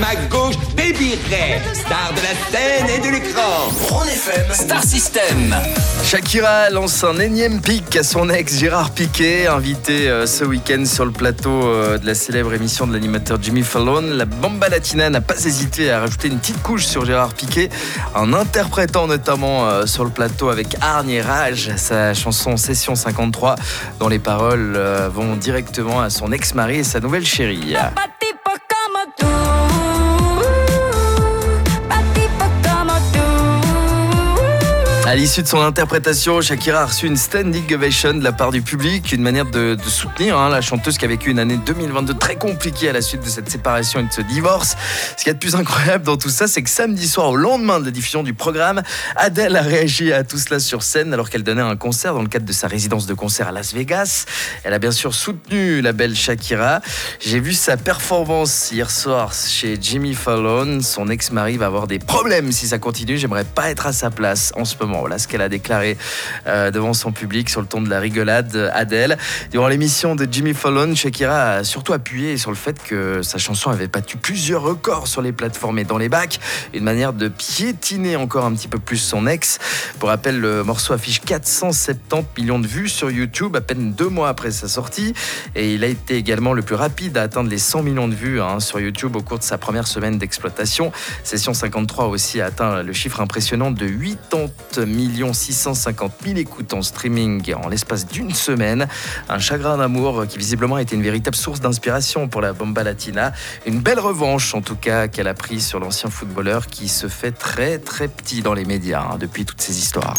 ma gauche, Baby Ray, star de la scène et de l'écran. Rhône FM, Star System. Shakira lance un énième pic à son ex Gérard Piquet, invité euh, ce week-end sur le plateau euh, de la célèbre émission de l'animateur Jimmy Fallon. La Bamba Latina n'a pas hésité à rajouter une petite couche sur Gérard Piquet, en interprétant notamment euh, sur le plateau avec Arne et Rage sa chanson Session 53, dont les paroles vont directement à son ex-mari et sa nouvelle chérie. À l'issue de son interprétation, Shakira a reçu une standing ovation de la part du public, une manière de, soutenir hein, la chanteuse qui a vécu une année 2022 très compliquée à la suite de cette séparation et de ce divorce. Ce qu'il y a de plus incroyable dans tout ça, c'est que samedi soir, au lendemain de la diffusion du programme, Adele a réagi à tout cela sur scène alors qu'elle donnait un concert dans le cadre de sa résidence de concert à Las Vegas. Elle a bien sûr soutenu la belle Shakira. J'ai vu sa performance hier soir chez Jimmy Fallon. Son ex-mari va avoir des problèmes si ça continue. J'aimerais pas être à sa place en ce moment. Voilà ce qu'elle a déclaré euh, devant son public sur le ton de la rigolade. Adèle. Durant l'émission de Jimmy Fallon, Shakira a surtout appuyé sur le fait que sa chanson avait battu plusieurs records sur les plateformes et dans les bacs. Une manière de piétiner encore un petit peu plus son ex. Pour rappel, le morceau affiche 470 millions de vues sur YouTube à peine deux mois après sa sortie. Et il a été également le plus rapide à atteindre les 100 millions de vues hein, sur YouTube au cours de sa première semaine d'exploitation. Session 53 a aussi atteint le chiffre impressionnant de 80 650 000 écoutes en streaming en l'espace d'une semaine. Un chagrin d'amour qui visiblement a été une véritable source d'inspiration pour la Bomba Latina. Une belle revanche en tout cas qu'elle a prise sur l'ancien footballeur qui se fait très très petit dans les médias hein, depuis toutes ces histoires.